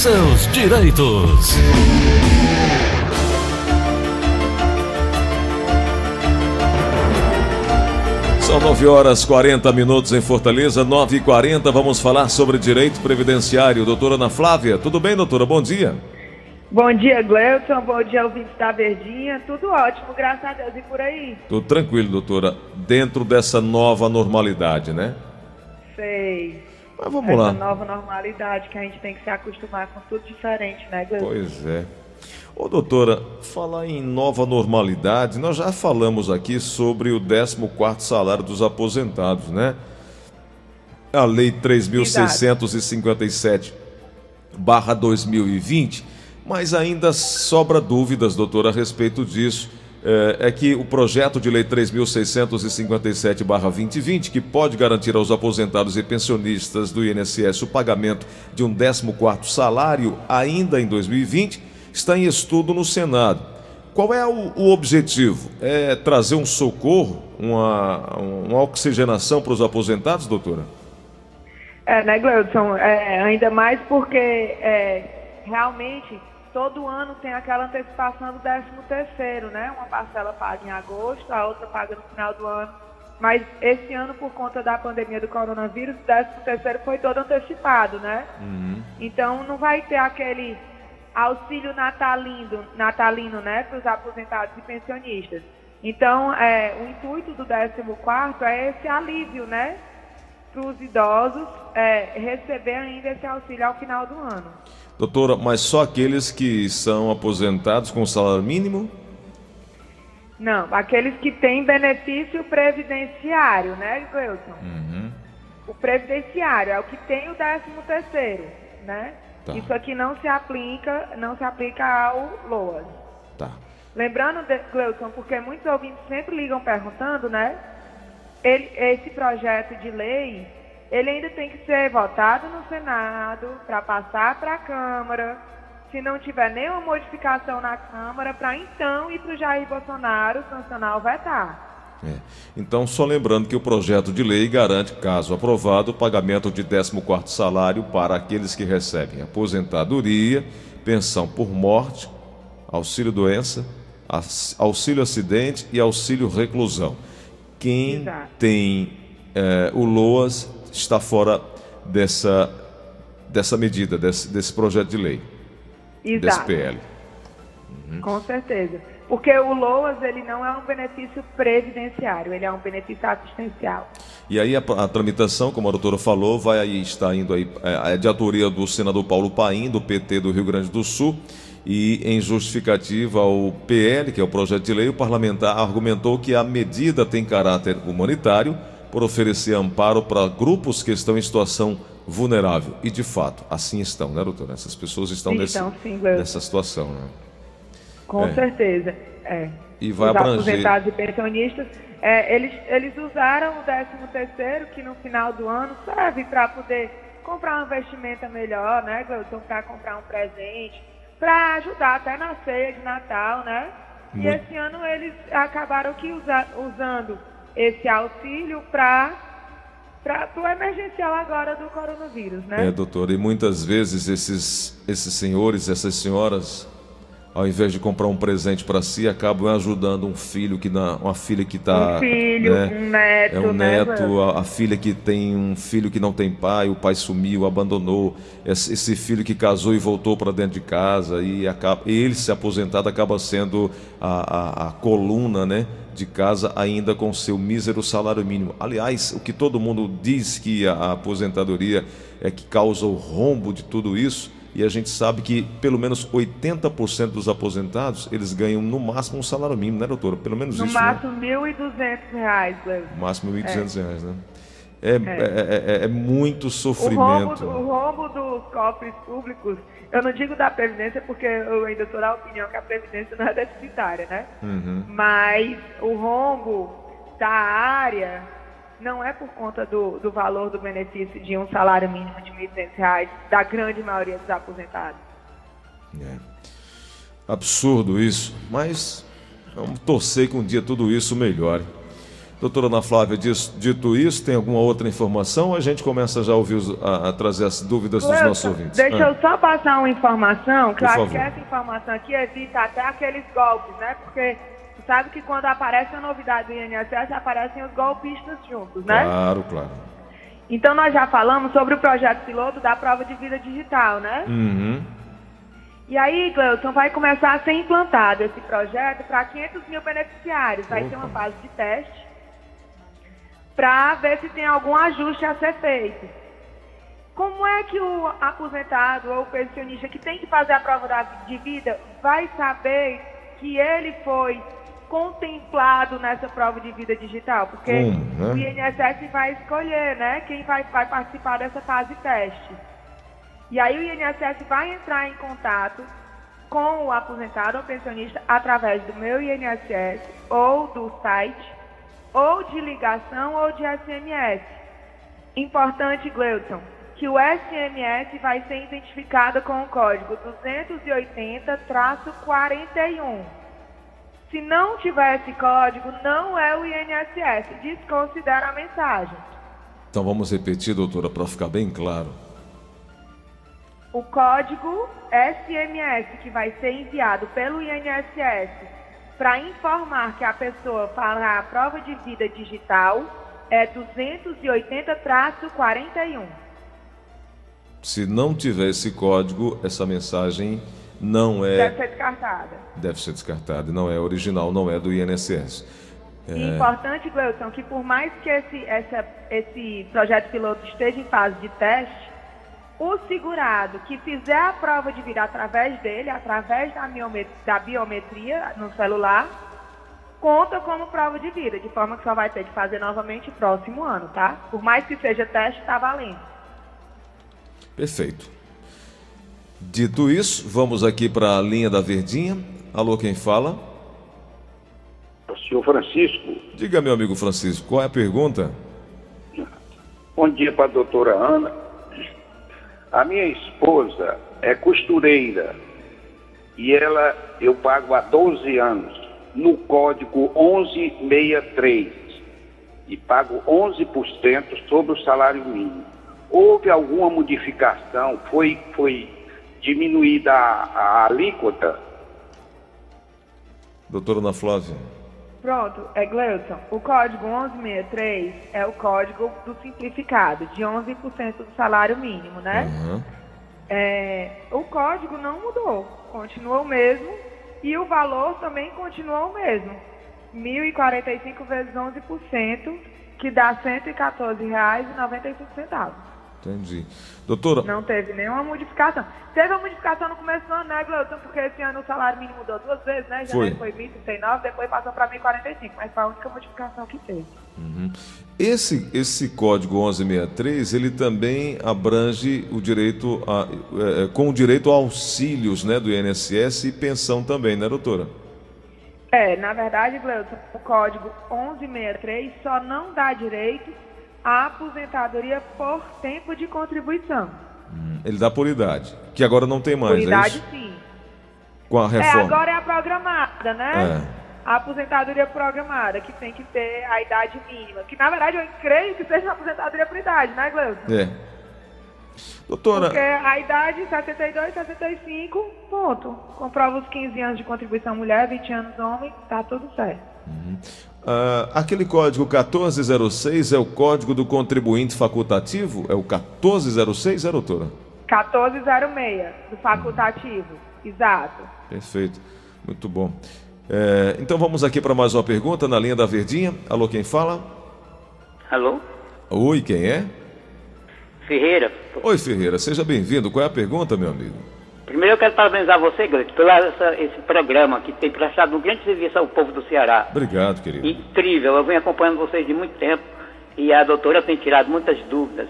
seus direitos. São 9 horas 40 minutos em Fortaleza, 9 e 40 Vamos falar sobre direito previdenciário. Doutora Ana Flávia, tudo bem, doutora? Bom dia. Bom dia, Gleuton. Bom dia, ouvintes da Verdinha. Tudo ótimo, graças a Deus. E por aí? Tudo tranquilo, doutora. Dentro dessa nova normalidade, né? Sei. Mas vamos Essa lá. nova normalidade que a gente tem que se acostumar com tudo diferente, né, Gleuton? Pois é. Ô, doutora, falar em nova normalidade, nós já falamos aqui sobre o 14º salário dos aposentados, né? A lei 3657 barra 2020, mas ainda sobra dúvidas, doutora, a respeito disso. É, é que o projeto de lei 3657 barra 2020, que pode garantir aos aposentados e pensionistas do INSS o pagamento de um 14º salário ainda em 2020, está em estudo no Senado. Qual é o, o objetivo? É trazer um socorro, uma, uma oxigenação para os aposentados, doutora? É, né, Gleudson? É, ainda mais porque é, realmente todo ano tem aquela antecipação do 13 terceiro, né? Uma parcela paga em agosto, a outra paga no final do ano. Mas esse ano, por conta da pandemia do coronavírus, o 13 terceiro foi todo antecipado, né? Então não vai ter aquele auxílio natalino, natalino né, para os aposentados e pensionistas. Então, é, o intuito do 14 é esse alívio, né, para os idosos é, receber ainda esse auxílio ao final do ano. Doutora, mas só aqueles que são aposentados com salário mínimo? Não, aqueles que têm benefício previdenciário, né, Gleuton? O previdenciário é o que tem o 13 terceiro, né? Tá. Isso aqui não se aplica, não se aplica ao LOAS. Tá. Lembrando, Gleuton, porque muitos ouvintes sempre ligam perguntando, né? Ele- esse projeto de lei, ele ainda tem que ser votado no Senado para passar para a Câmara. Se não tiver nenhuma modificação na Câmara, para então ir para o Jair Bolsonaro sancionar ou vetar. É. Então, só lembrando que o projeto de lei garante, caso aprovado, o pagamento de 14º salário para aqueles que recebem aposentadoria, pensão por morte, auxílio doença, auxílio acidente e auxílio reclusão. Quem Exato. tem eh, o LOAS está fora dessa, dessa medida, desse, desse projeto de lei, desse Exato. PL. Com certeza. Porque o LOAS, ele não é um benefício previdenciário, ele é um benefício assistencial. E aí a, a tramitação, como a doutora falou, vai aí estar indo aí é, é de autoria do senador Paulo Paim, do PT do Rio Grande do Sul, e em justificativa ao PL, que é o projeto de lei, o parlamentar argumentou que a medida tem caráter humanitário por oferecer amparo para grupos que estão em situação vulnerável. E de fato, assim estão, né, doutora? Essas pessoas estão, nesse, sim, Gleuton. nessa situação, né? Com É. certeza. É. E vai Os abranger- aposentados e pensionistas, é, eles, eles usaram o 13 terceiro, que no final do ano serve para poder comprar uma vestimenta melhor, né, Gleuton? Para comprar um presente, para ajudar até na ceia de Natal, né? E Muito. esse ano eles acabaram que usa- usando esse auxílio para o emergencial agora do coronavírus, né? É, doutor, e muitas vezes esses, esses senhores, essas senhoras, ao invés de comprar um presente para si, acabam ajudando um filho que na, uma filha que está, Um filho, um neto, é um né, neto, Gleuton? a, a filha que tem um filho que não tem pai, o pai sumiu, abandonou, esse, esse filho que casou e voltou para dentro de casa e acaba, ele se aposentado acaba sendo a, a, a coluna, né? De casa ainda com seu mísero salário mínimo. Aliás, o que todo mundo diz que a, a aposentadoria é que causa o rombo de tudo isso, e a gente sabe que pelo menos 80% dos aposentados, eles ganham no máximo um salário mínimo, né, doutora? Pelo menos No isso, né? máximo 1.200 reais, Gleuton. No máximo 1.200 reais, né? É, é. é- é muito O rombo, sofrimento. do- o rombo dos cofres públicos, eu não digo da Previdência porque eu ainda sou da opinião que a Previdência não é deficitária, né? Uhum. Mas o rombo da área não é por conta do, do valor do benefício de um salário mínimo de 1.200 reais da grande maioria dos aposentados. É. Absurdo isso, mas vamos torcer que um dia tudo isso melhore. Doutora Ana Flávia, dito isso, tem alguma outra informação? A gente começa já a, ouvir, a, a trazer as dúvidas dos nossos ouvintes. Deixa ah. eu só passar uma informação, que eu acho que essa informação aqui evita até aqueles golpes, né? Porque você sabe que quando aparece a novidade do INSS, aparecem os golpistas juntos, né? Claro, claro. Então nós já falamos sobre o projeto piloto da prova de vida digital, né? Uhum. E aí, Gleuton, vai começar a ser implantado esse projeto para 500 mil beneficiários. Vai Opa. ter uma fase de teste para ver se tem algum ajuste a ser feito. Como é que o aposentado ou o pensionista que tem que fazer a prova de vida vai saber que ele foi contemplado nessa prova de vida digital? Porque hum, né? o INSS vai escolher né, quem vai, vai participar dessa fase teste. E aí o INSS vai entrar em contato com o aposentado ou pensionista através do meu INSS ou do site, ou de ligação ou de SMS. Importante, Gleuton, que o SMS vai ser identificado com o código 280-41. Se não tiver esse código, não é o INSS. Desconsidera a mensagem. Então vamos repetir, doutora, para ficar bem claro o código SMS que vai ser enviado pelo INSS para informar que a pessoa fará a prova de vida digital é 280-41. Se não tiver esse código, essa mensagem não é. Deve ser descartada. Deve ser descartada. Não é original, não é do INSS. É... Importante, Gleuton, que por mais que esse, essa, esse projeto piloto esteja em fase de teste, o segurado que fizer a prova de vida através dele, através da biometria, da biometria no celular, conta como prova de vida, de forma que só vai ter de fazer novamente próximo ano, tá? Por mais que seja teste, tá valendo. Perfeito. Dito isso, vamos aqui para a linha da Verdinha. Alô, quem fala? O senhor Francisco. Diga, meu amigo Francisco, qual é a pergunta? Bom dia para a doutora Ana a minha esposa é costureira e ela eu pago há 12 anos no código 1163 e pago 11% sobre o salário mínimo. Houve alguma modificação? Foi, foi diminuída a, a alíquota? Doutora Ana Flávia. Pronto, é Gleuton. O código 1163 é o código do simplificado, de 11% do salário mínimo, né? Uhum. É, o código não mudou, continua o mesmo e o valor também continua o mesmo. 1.045 vezes 11%, que dá R$ 114,95. Entendi. Doutora. Não teve nenhuma modificação. Teve uma modificação no começo do ano, né, Gleuton? Porque esse ano o salário mínimo mudou duas vezes, né? Já foi, foi 1.039, depois passou para 1.045, mas foi a única modificação que teve. Uhum. Esse, esse código 1163, ele também abrange o direito a, é, é, com o direito a auxílios né, do INSS e pensão também, né, doutora? É, na verdade, Gleuton, o código 1163 só não dá direito a aposentadoria por tempo de contribuição. Hum, ele dá por idade, que agora não tem mais, por é idade, é sim. Com a reforma. É, agora é a programada, né? É. A aposentadoria programada, que tem que ter a idade mínima. Que, na verdade, eu creio que seja a aposentadoria por idade, né, Gleuson? É. Doutora... Porque a idade 62, 65, ponto. Comprova os 15 anos de contribuição mulher, 20 anos homem, tá tudo certo. Uhum. Uh, aquele código 1406 é o código do contribuinte facultativo? É o 1406, é, doutora? 1406, do facultativo, exato. Perfeito, muito bom. É, então vamos aqui para mais uma pergunta na linha da Verdinha. Alô, quem fala? Alô? Oi, quem é? Ferreira. Oi, Ferreira, seja bem-vindo. Qual é a pergunta, meu amigo? Primeiro eu quero parabenizar você, Gleito, pelo esse programa que tem prestado um grande serviço ao povo do Ceará. Obrigado, querido. Incrível, eu venho acompanhando vocês de muito tempo e a doutora tem tirado muitas dúvidas,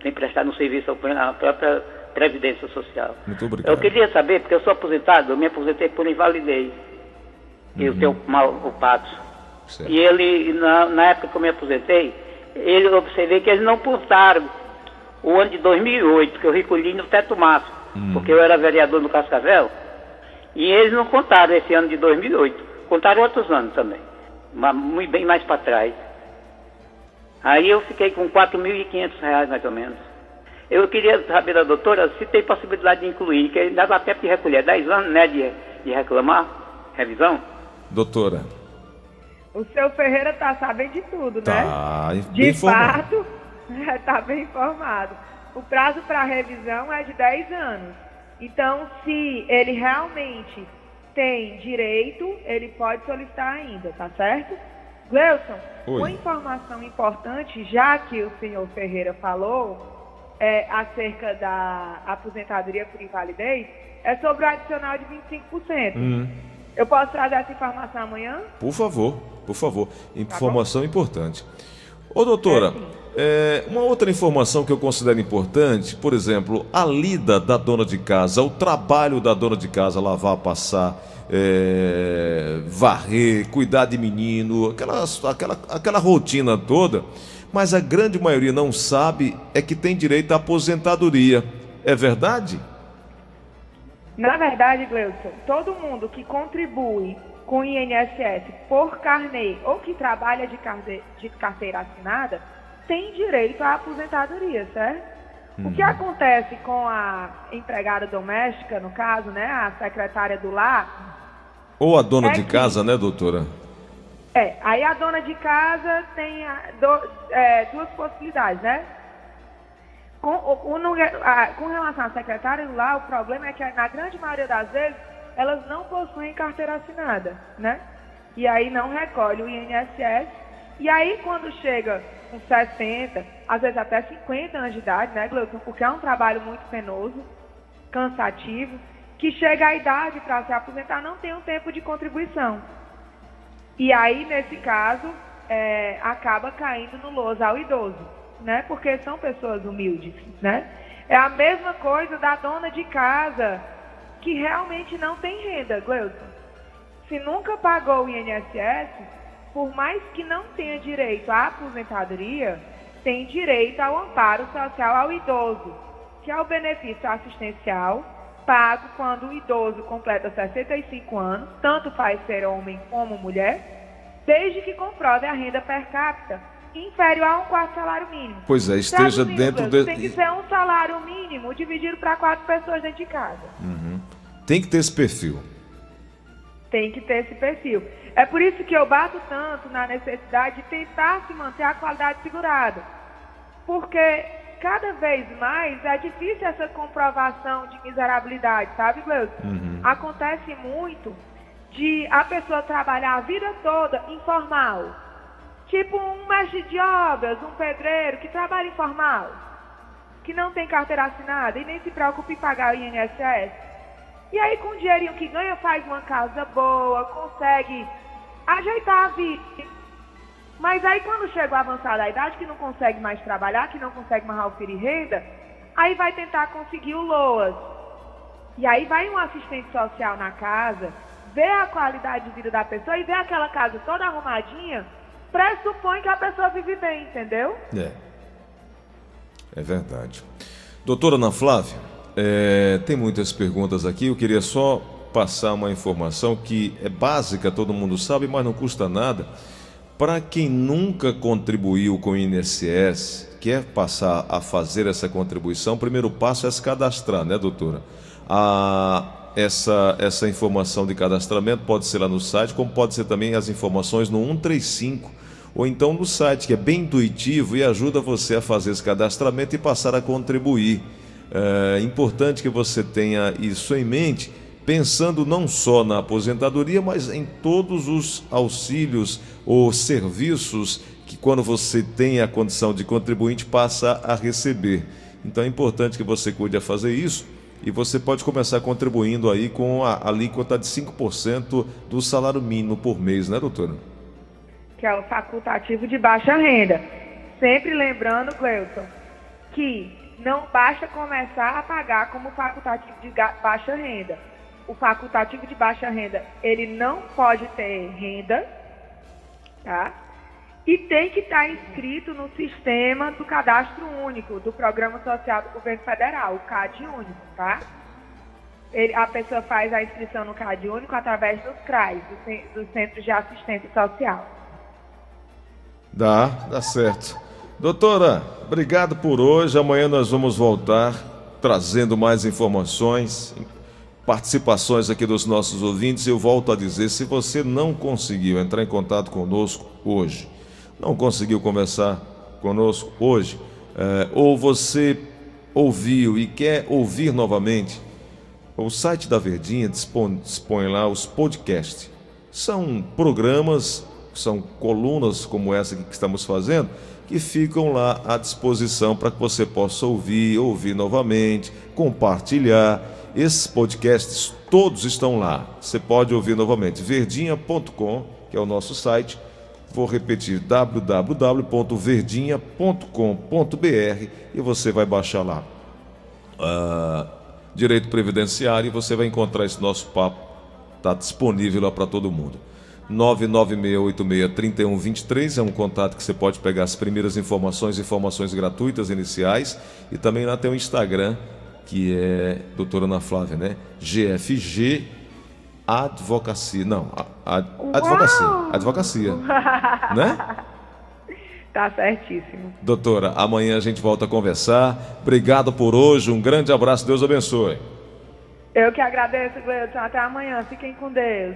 tem prestado um serviço à própria Previdência Social. Muito obrigado. Eu queria saber, porque eu sou aposentado, eu me aposentei por invalidez. Uhum. Eu tenho mal o pato. Certo. E ele, na, na época que eu me aposentei, ele observei que eles não portaram o ano de 2008, que eu recolhi no teto máximo hum. porque eu era vereador no Cascavel, e eles não contaram esse ano de 2008, contaram outros anos também, mas muito bem mais para trás. Aí eu fiquei com 4.500 reais mais ou menos. Eu queria saber da doutora se tem possibilidade de incluir, que ainda dá tempo de recolher 10 anos, né, de, de reclamar, revisão. Doutora. O seu Ferreira está sabendo de tudo, tá né? De fato, está bem informado. O prazo para revisão é de 10 anos. Então, se ele realmente tem direito, ele pode solicitar ainda, tá certo? Gleuson, uma informação importante, já que o senhor Ferreira falou é, acerca da aposentadoria por invalidez, é sobre o adicional de 25%. Hum. Eu posso trazer essa informação amanhã? Por favor, por favor. Tá informação tá importante. Ô, doutora, é, é, uma outra informação que eu considero importante, por exemplo, a lida da dona de casa, o trabalho da dona de casa, lavar, passar, é, varrer, cuidar de menino, aquela, aquela, aquela rotina toda, mas a grande maioria não sabe é que tem direito à aposentadoria. É verdade? Na verdade, Gleuson, todo mundo que contribui com o INSS por carnê ou que trabalha de carteira assinada tem direito à aposentadoria, certo? O que uhum. acontece com a empregada doméstica, no caso, né, a secretária do lar, ou a dona é de que... casa, né, doutora? É, aí a dona de casa tem a, do, é, duas possibilidades, né? Com, o, no, a, com relação à secretária lá, o problema é que na grande maioria das vezes elas não possuem carteira assinada, né? E aí não recolhe o INSS. E aí quando chega com 60, às vezes até 50 anos de idade, né, Gleuton? Porque é um trabalho muito penoso, cansativo que chega à idade para se aposentar não tem um tempo de contribuição. E aí, nesse caso, é, acaba caindo no louso ao idoso, né? Porque são pessoas humildes, né? É a mesma coisa da dona de casa que realmente não tem renda, Gleuton. Se nunca pagou o INSS, por mais que não tenha direito à aposentadoria, tem direito ao amparo social ao idoso, que é o benefício assistencial pago quando o idoso completa 65 anos, tanto faz ser homem como mulher, desde que comprove a renda per capita inferior a um quarto salário mínimo. Pois é, esteja dentro de... Tem que ser um salário mínimo dividido para quatro pessoas dentro de casa. Uhum. Tem que ter esse perfil. Tem que ter esse perfil. É por isso que eu bato tanto na necessidade de tentar se manter a qualidade segurada. Porque cada vez mais é difícil essa comprovação de miserabilidade, sabe, Gleuson? Uhum. Acontece muito de a pessoa trabalhar a vida toda informal. Tipo um mestre de obras, um pedreiro que trabalha informal, que não tem carteira assinada e nem se preocupa em pagar o INSS. E aí, com o dinheirinho que ganha, faz uma casa boa, consegue ajeitar a vida mas aí quando chega o avançado da idade, que não consegue mais trabalhar, que não consegue mais oferir renda, aí vai tentar conseguir o LOAS. E aí vai um assistente social na casa, vê a qualidade de vida da pessoa e vê aquela casa toda arrumadinha, pressupõe que a pessoa vive bem, entendeu? É. É verdade. Doutora Ana Flávia, é, tem muitas perguntas aqui, eu queria só passar uma informação que é básica, todo mundo sabe, mas não custa nada. Para quem nunca contribuiu com o INSS, quer passar a fazer essa contribuição, o primeiro passo é se cadastrar, né, doutora? A, essa, essa informação de cadastramento pode ser lá no site, como pode ser também as informações no 135 ou então no site, que é bem intuitivo e ajuda você a fazer esse cadastramento e passar a contribuir. É importante que você tenha isso em mente pensando não só na aposentadoria, mas em todos os auxílios ou serviços que, quando você tem a condição de contribuinte, passa a receber. Então é importante que você cuide a fazer isso e você pode começar contribuindo aí com a alíquota de 5% do salário mínimo por mês, né, doutora? Que é o facultativo de baixa renda. Sempre lembrando, Cleuton, que não basta começar a pagar como facultativo de baixa renda o facultativo de baixa renda, ele não pode ter renda, tá? E tem que estar inscrito no sistema do cadastro único do Programa Social do Governo Federal, o CAD único, tá? Ele, a pessoa faz a inscrição no CAD único através dos CRAs, dos do Centros de Assistência Social. Dá, dá certo. Doutora, obrigado por hoje. Amanhã nós vamos voltar trazendo mais informações, participações aqui dos nossos ouvintes. Eu volto a dizer: se você não conseguiu entrar em contato conosco hoje, não conseguiu conversar conosco hoje, é, ou você ouviu e quer ouvir novamente, o site da Verdinha dispõe, dispõe lá os podcasts. São programas, são colunas como essa que estamos fazendo, que ficam lá à disposição para que você possa ouvir, ouvir novamente, compartilhar. Esses podcasts todos estão lá. Você pode ouvir novamente. Verdinha.com, que é o nosso site. Vou repetir: www.verdinha.com.br e você vai baixar lá. Uh, direito previdenciário e você vai encontrar esse nosso papo. Está disponível lá para todo mundo. 996863123 é um contato que você pode pegar as primeiras informações, informações gratuitas iniciais e também lá tem o Instagram que é doutora Ana Flávia, né? GFG Advocacia. Não, ad, advocacia. Advocacia. né? Tá certíssimo. Doutora, amanhã a gente volta a conversar. Obrigado por hoje. Um grande abraço. Deus abençoe. Eu que agradeço, Gleudson. Até amanhã. Fiquem com Deus.